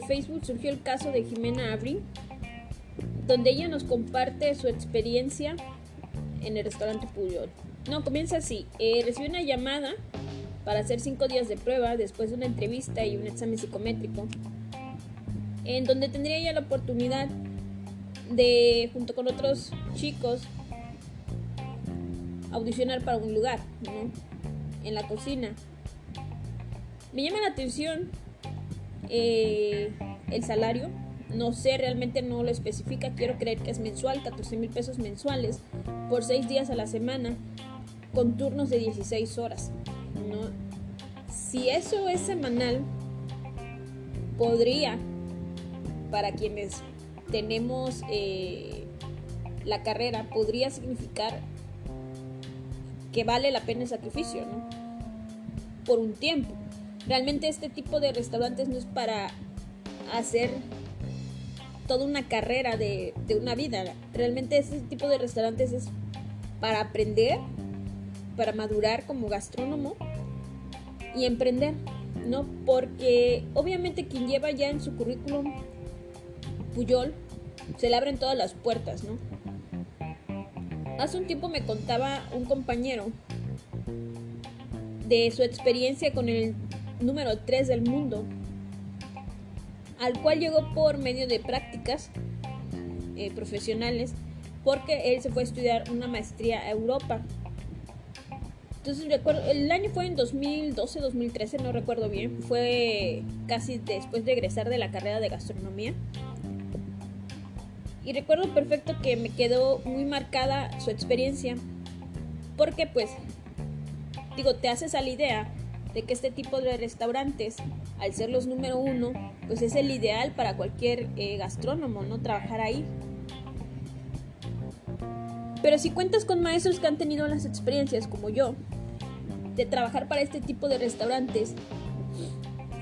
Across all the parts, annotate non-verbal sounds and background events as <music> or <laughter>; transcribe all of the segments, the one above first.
Facebook surgió el caso de Jimena Abril, donde ella nos comparte su experiencia en el restaurante Puyol. No, comienza así. Eh, recibió una llamada para hacer cinco días de prueba después de una entrevista y un examen psicométrico, en donde tendría ella la oportunidad de, junto con otros chicos, audicionar para un lugar, ¿no? En la cocina. Me llama la atención eh, el salario. No sé, realmente no lo especifica. Quiero creer que es mensual, 14 mil pesos mensuales por 6 días a la semana, con turnos de 16 horas. Si eso es semanal, podría, para quienes tenemos eh, la carrera, podría significar que vale la pena el sacrificio. Por un tiempo. Realmente este tipo de restaurantes no es para hacer toda una carrera de, una vida. Realmente este tipo de restaurantes es para aprender, para madurar como gastrónomo y emprender, ¿no? Porque obviamente quien lleva ya en su currículum Puyol, se le abren todas las puertas, ¿no? Hace un tiempo me contaba un compañero de su experiencia con el número 3 del mundo, al cual llegó por medio de prácticas eh, profesionales, porque él se fue a estudiar una maestría a Europa. Entonces recuerdo, el año fue en 2012, 2013, no recuerdo bien, fue casi después de egresar de la carrera de gastronomía. Y recuerdo perfecto que me quedó muy marcada su experiencia, porque pues, digo, te haces a la idea de que este tipo de restaurantes, al ser los número uno, pues es el ideal para cualquier eh, gastrónomo, ¿no? Trabajar ahí. Pero si cuentas con maestros que han tenido las experiencias como yo, de trabajar para este tipo de restaurantes,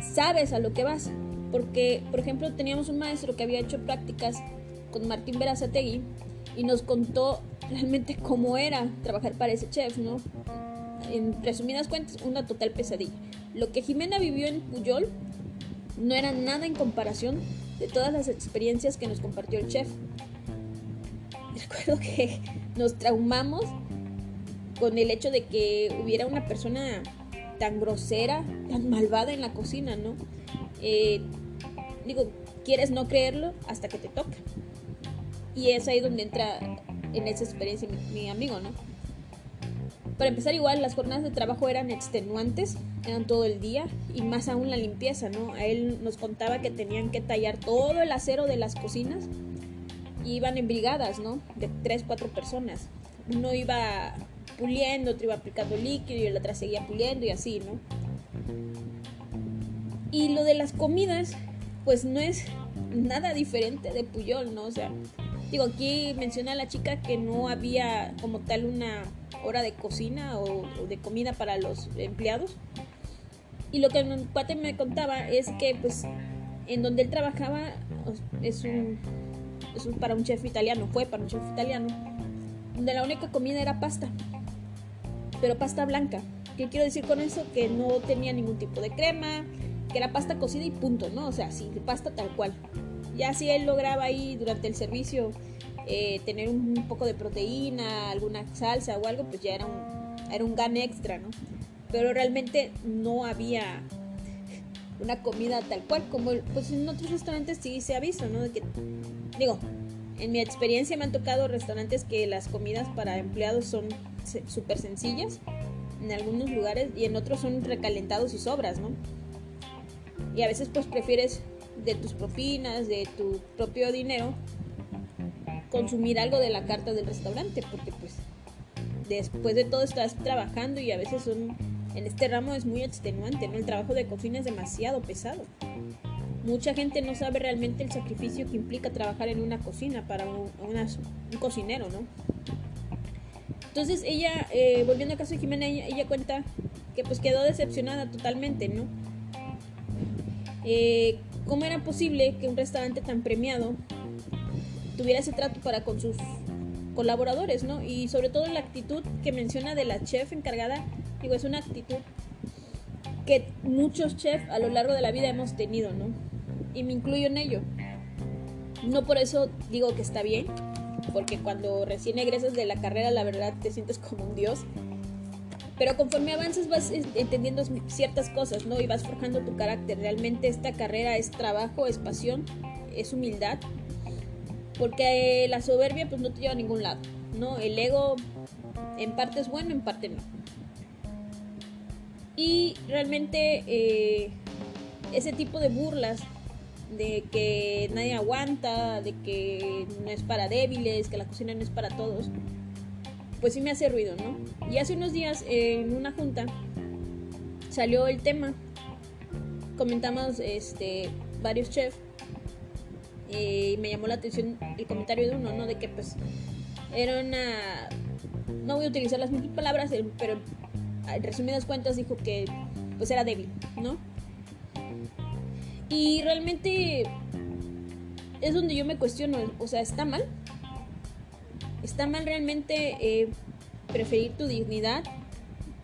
sabes a lo que vas. Porque, por ejemplo, teníamos un maestro que había hecho prácticas con Martín Berazategui y nos contó realmente cómo era trabajar para ese chef, ¿no? En resumidas cuentas, una total pesadilla. Lo que Jimena vivió en Puyol no era nada en comparación de todas las experiencias que nos compartió el chef. <laughs> Recuerdo que nos traumamos con el hecho de que hubiera una persona tan grosera, tan malvada en la cocina, ¿no? Eh, digo, quieres no creerlo hasta que te toca. Y es ahí donde entra en esa experiencia mi, amigo, ¿no? Para empezar, igual las jornadas de trabajo eran extenuantes, eran todo el día y más aún la limpieza, ¿no? A él nos contaba que tenían que tallar todo el acero de las cocinas y iban en brigadas, ¿no? De tres, cuatro personas. Uno iba puliendo, otro iba aplicando líquido y el otro seguía puliendo y así, ¿no? Y lo de las comidas, pues no es nada diferente de Puyol, ¿no? O sea, digo, aquí menciona la chica que no había como tal una hora de cocina o, de comida para los empleados. Y lo que el cuate me contaba es que, pues, en donde él trabajaba es un, es un para un chef italiano, fue para un chef italiano, donde la única comida era pasta pero pasta blanca. ¿Qué quiero decir con eso? Que no tenía ningún tipo de crema, que era pasta cocida y punto, ¿no? O sea, sí, pasta tal cual. Ya si él lograba ahí durante el servicio eh, tener un, poco de proteína, alguna salsa o algo, pues ya era un, era un gan extra, ¿no? Pero realmente no había una comida tal cual, como pues en otros restaurantes sí se ha visto, ¿no? De que, digo, en mi experiencia me han tocado restaurantes que las comidas para empleados son súper sencillas en algunos lugares y en otros son recalentados y sobras, ¿no? Y a veces pues prefieres de tus propinas, de tu propio dinero, consumir algo de la carta del restaurante, porque pues después de todo estás trabajando y a veces en este ramo es muy extenuante, ¿no? El trabajo de cocina es demasiado pesado. Mucha gente no sabe realmente el sacrificio que implica trabajar en una cocina para un, cocinero, ¿no? Entonces ella, eh, volviendo a caso de Jimena, ella, cuenta que pues quedó decepcionada totalmente, ¿no? Eh, ¿Cómo era posible que un restaurante tan premiado tuviera ese trato para con sus colaboradores, ¿no? Y sobre todo la actitud que menciona de la chef encargada, digo, es una actitud que muchos chefs a lo largo de la vida hemos tenido, ¿no? y me incluyo en ello. No por eso digo que está bien, porque cuando recién egresas de la carrera la verdad te sientes como un dios. Pero conforme avanzas vas entendiendo ciertas cosas, ¿no? Y vas forjando tu carácter. Realmente esta carrera es trabajo, es pasión, es humildad. Porque la soberbia pues no te lleva a ningún lado, ¿no? El ego en parte es bueno, en parte no. Y realmente eh, ese tipo de burlas de que nadie aguanta, de que no es para débiles, que la cocina no es para todos, pues sí me hace ruido, ¿no? Y hace unos días en una junta salió el tema, comentamos este, varios chefs me llamó la atención el comentario de uno, ¿no? De que pues era una... No voy a utilizar las mismas palabras, pero en resumidas cuentas dijo que pues era débil, ¿no? Y realmente es donde yo me cuestiono, o sea, ¿está mal? ¿Está mal realmente eh, preferir tu dignidad,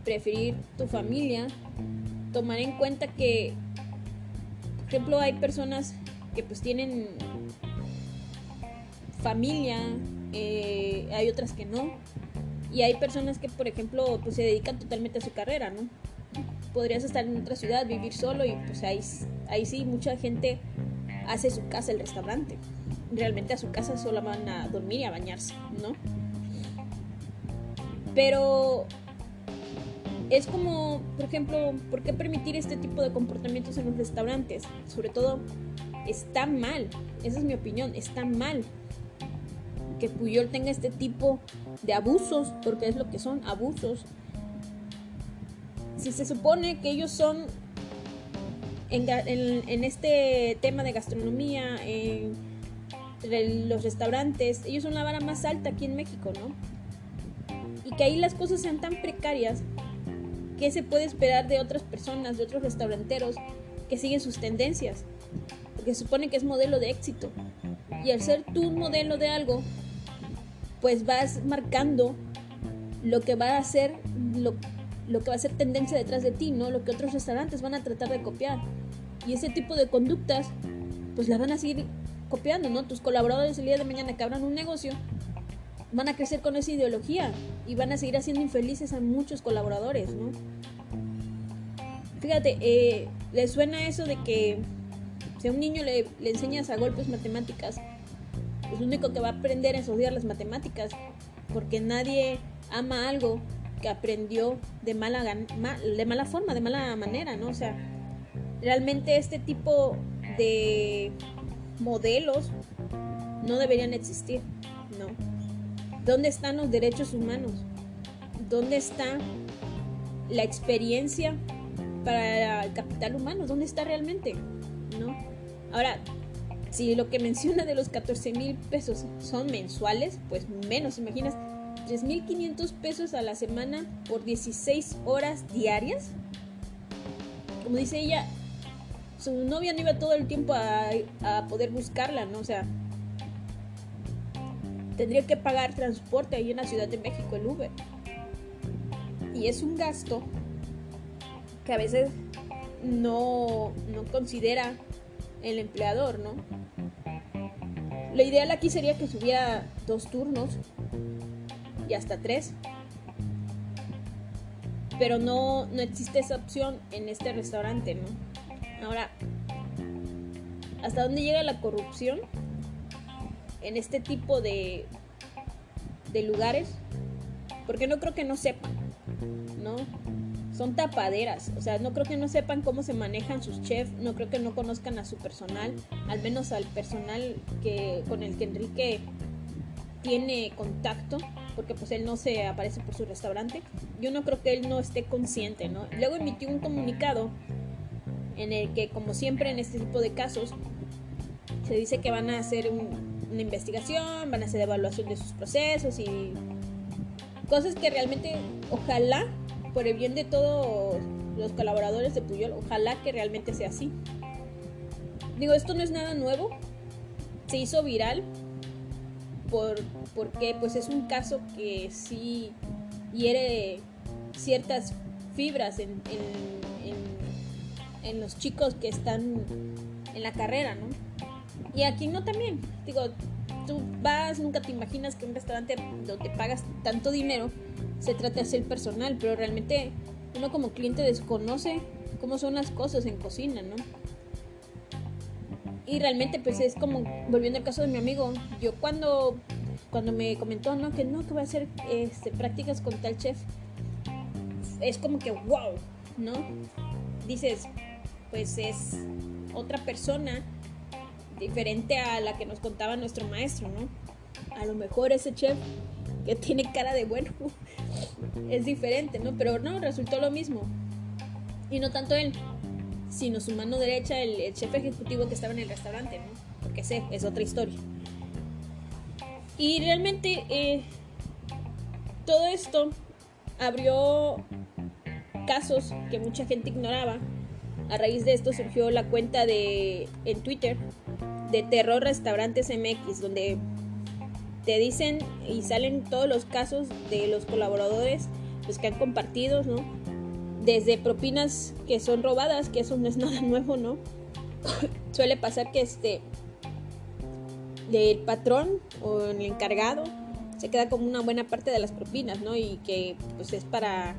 preferir tu familia, tomar en cuenta que, por ejemplo, hay personas que pues tienen familia, eh, hay otras que no, y hay personas que, por ejemplo, pues se dedican totalmente a su carrera, ¿no? Podrías estar en otra ciudad, vivir solo y pues ahí Ahí sí, mucha gente hace su casa el restaurante. Realmente a su casa solo van a dormir y a bañarse, ¿no? Pero es como, por ejemplo, ¿por qué permitir este tipo de comportamientos en los restaurantes? Sobre todo, está mal, esa es mi opinión, está mal que Puyol tenga este tipo de abusos, porque es lo que son abusos. Si se supone que ellos son en, este tema de gastronomía, en, los restaurantes, ellos son la vara más alta aquí en México, ¿no? Y que ahí las cosas sean tan precarias, ¿qué se puede esperar de otras personas, de otros restauranteros que siguen sus tendencias? Porque se supone que es modelo de éxito. Y al ser tú un modelo de algo, pues vas marcando lo que va a ser lo, lo que va a ser tendencia detrás de ti, ¿no? Lo que otros restaurantes van a tratar de copiar. Y ese tipo de conductas, pues la van a seguir copiando, ¿no? Tus colaboradores el día de mañana que abran un negocio, van a crecer con esa ideología y van a seguir haciendo infelices a muchos colaboradores, ¿no? Fíjate, eh, ¿le suena eso de que si a un niño le, le enseñas a golpes matemáticas, pues lo único que va a aprender es odiar las matemáticas, porque nadie ama algo que aprendió de mala, de mala forma, de mala manera, ¿no? O sea, realmente este tipo de modelos no deberían existir, ¿no? ¿Dónde están los derechos humanos? ¿Dónde está la experiencia para el capital humano? ¿Dónde está realmente? ¿No? Ahora, si lo que menciona de los 14 mil pesos son mensuales, pues menos, imaginas, 3.500 pesos a la semana por 16 horas diarias. Como dice ella, su novia no iba todo el tiempo a, poder buscarla, ¿no? O sea, tendría que pagar transporte ahí en la Ciudad de México, el Uber. Y es un gasto que a veces no, no considera el empleador, ¿no? Lo ideal aquí sería que subiera dos turnos y hasta tres. Pero no, no existe esa opción en este restaurante, ¿no? Ahora, ¿hasta dónde llega la corrupción en este tipo de, de lugares? Porque no creo que no sepan, ¿no? Son tapaderas, o sea, no creo que no sepan cómo se manejan sus chefs, no creo que no conozcan a su personal, al menos al personal que, con el que Enrique tiene contacto, porque pues él no se aparece por su restaurante, yo no creo que él no esté consciente, ¿no? Luego emitió un comunicado en el que, como siempre en este tipo de casos, se dice que van a hacer una investigación, van a hacer evaluación de sus procesos y cosas que realmente, ojalá, por el bien de todos los colaboradores de Puyol, ojalá que realmente sea así. Digo, esto no es nada nuevo, se hizo viral por, porque pues es un caso que sí hiere ciertas fibras en, en, en, los chicos que están en la carrera, ¿no? Y aquí no también. Digo, tú vas, nunca te imaginas que un restaurante donde pagas tanto dinero se trate de hacer personal, pero realmente uno como cliente desconoce cómo son las cosas en cocina, ¿no? Y realmente pues es como, volviendo al caso de mi amigo, yo cuando, cuando me comentó, ¿no? Que no, que voy a hacer este, prácticas con tal chef, es como que, wow, ¿no? Dices, pues es otra persona diferente a la que nos contaba nuestro maestro, ¿no? A lo mejor ese chef que tiene cara de bueno <laughs> es diferente, ¿no? Pero no, resultó lo mismo. Y no tanto él, sino su mano derecha, el, chef ejecutivo que estaba en el restaurante, ¿no? Porque sé, es otra historia. Y realmente eh, todo esto abrió casos que mucha gente ignoraba. A raíz de esto surgió la cuenta de en Twitter de Terror Restaurantes MX, donde te dicen y salen todos los casos de los colaboradores pues, que han compartido, ¿no? Desde propinas que son robadas, que eso no es <laughs> nada nuevo, ¿no? <coughs> Suele pasar que este del patrón o el encargado se queda como una buena parte de las propinas, ¿no? Y que pues es para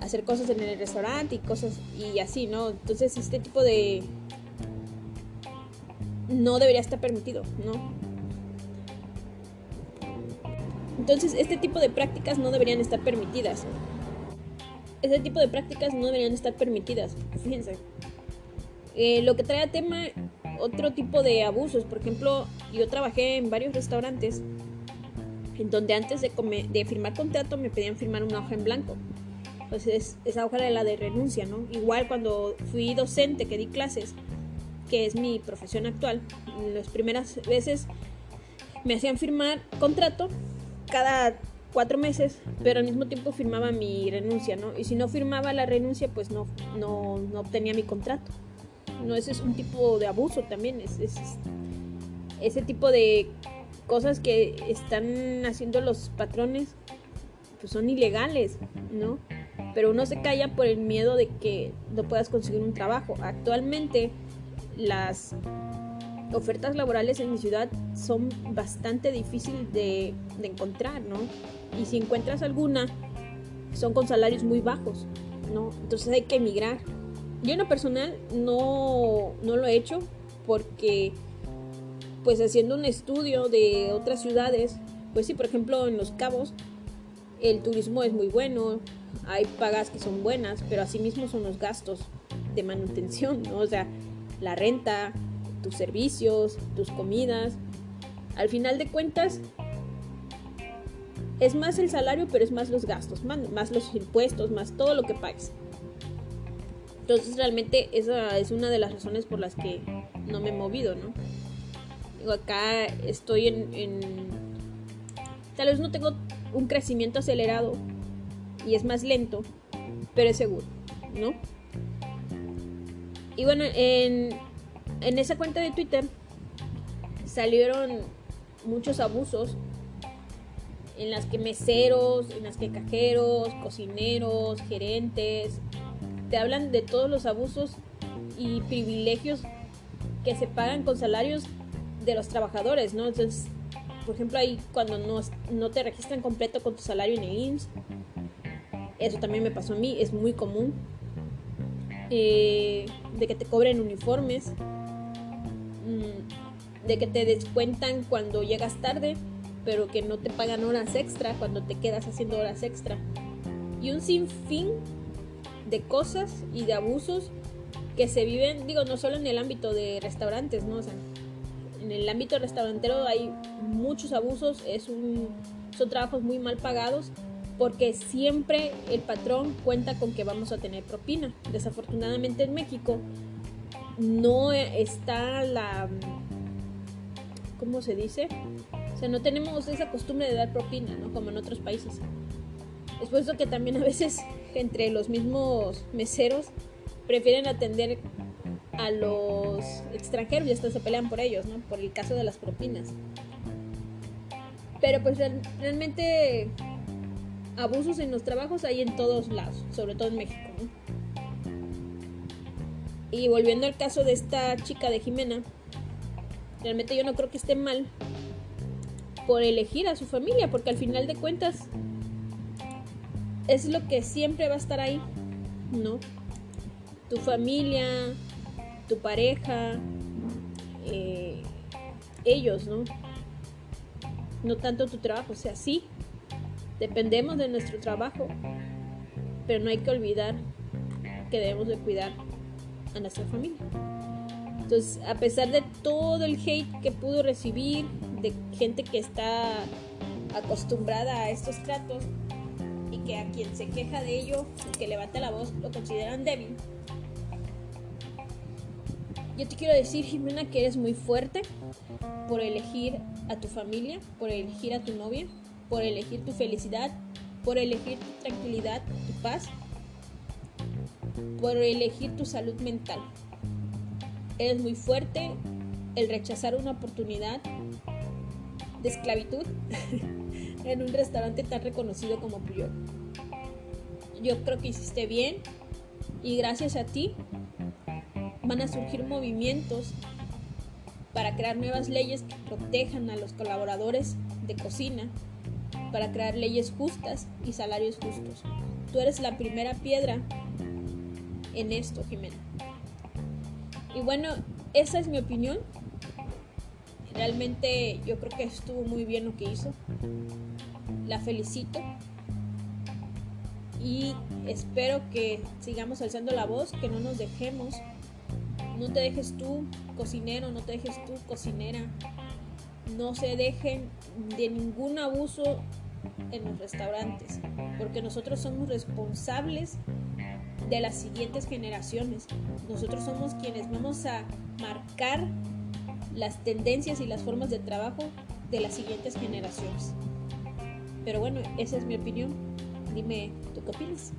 hacer cosas en el restaurante y cosas y así, ¿no? Entonces este tipo de no debería estar permitido, ¿no? Entonces, este tipo de prácticas no deberían estar permitidas. Este tipo de prácticas no deberían estar permitidas, fíjense. Eh, lo que trae a tema otro tipo de abusos, por ejemplo, yo trabajé en varios restaurantes en donde antes de, firmar contrato me pedían firmar una hoja en blanco. Entonces, esa hoja era la de renuncia, ¿no? Igual cuando fui docente, que di clases, que es mi profesión actual, las primeras veces me hacían firmar contrato cada cuatro meses, pero al mismo tiempo firmaba mi renuncia, ¿no? Y si no firmaba la renuncia, pues no, no, no obtenía mi contrato. No, ese es un tipo de abuso también, es, es, ese tipo de cosas que están haciendo los patrones, pues son ilegales, ¿no? Pero uno se calla por el miedo de que no puedas conseguir un trabajo. Actualmente las ofertas laborales en mi ciudad son bastante difíciles de, encontrar, ¿no? Y si encuentras alguna, son con salarios muy bajos, ¿no? Entonces hay que emigrar. Yo en lo personal no, no lo he hecho porque, pues haciendo un estudio de otras ciudades, pues sí, por ejemplo en Los Cabos, el turismo es muy bueno, hay pagas que son buenas, pero asimismo son los gastos de manutención, ¿no? O sea, la renta, tus servicios, tus comidas. Al final de cuentas, es más el salario, pero es más los gastos, más, los impuestos, más todo lo que pagues. Entonces realmente esa es una de las razones por las que no me he movido, ¿no? Digo, acá estoy en, en... Tal vez no tengo un crecimiento acelerado y es más lento, pero es seguro, ¿no? Y bueno, en, esa cuenta de Twitter salieron muchos abusos en las que meseros, en las que cajeros, cocineros, gerentes, te hablan de todos los abusos y privilegios que se pagan con salarios de los trabajadores, ¿no? Entonces, por ejemplo, ahí cuando no, no te registran completo con tu salario en el IMSS, eso también me pasó a mí, es muy común. Eh, de que te cobren uniformes, mm, de que te descuentan cuando llegas tarde, pero que no te pagan horas extra cuando te quedas haciendo horas extra. Y un sinfín de cosas y de abusos que se viven, digo, no solo en el ámbito de restaurantes, ¿no? O sea, en el ámbito restaurantero hay muchos abusos, es un, son trabajos muy mal pagados porque siempre el patrón cuenta con que vamos a tener propina. Desafortunadamente en México no está la... ¿Cómo se dice? O sea, no tenemos esa costumbre de dar propina, ¿no? Como en otros países. Es por eso que también a veces entre los mismos meseros prefieren atender a los extranjeros y hasta se pelean por ellos, ¿no? Por el caso de las propinas. Pero pues realmente abusos en los trabajos hay en todos lados, sobre todo en México. Y volviendo al caso de esta chica de Jimena, realmente yo no creo que esté mal por elegir a su familia, porque al final de cuentas es lo que siempre va a estar ahí, ¿no? Tu familia, tu pareja, eh, ellos, ¿no? No tanto tu trabajo, o sea, sí, dependemos de nuestro trabajo, pero no hay que olvidar que debemos de cuidar a nuestra familia. Entonces, a pesar de todo el hate que pudo recibir, de gente que está acostumbrada a estos tratos y que a quien se queja de ello, que levanta la voz, lo consideran débil. Yo te quiero decir, Jimena, que eres muy fuerte por elegir a tu familia, por elegir a tu novia, por elegir tu felicidad, por elegir tu tranquilidad, tu paz por elegir tu salud mental. Eres muy fuerte el rechazar una oportunidad de esclavitud <laughs> en un restaurante tan reconocido como Puyol. Yo creo que hiciste bien y gracias a ti van a surgir movimientos para crear nuevas leyes que protejan a los colaboradores de cocina, para crear leyes justas y salarios justos. Tú eres la primera piedra en esto, Jimena. Y bueno, esa es mi opinión. Realmente yo creo que estuvo muy bien lo que hizo. La felicito. Y espero que sigamos alzando la voz, que no nos dejemos. No te dejes tú, cocinero, no te dejes tú, cocinera. No se dejen de ningún abuso en los restaurantes, porque nosotros somos responsables de las siguientes generaciones. Nosotros somos quienes vamos a marcar las tendencias y las formas de trabajo de las siguientes generaciones. Pero bueno, esa es mi opinión. Dime, ¿tú qué opinas?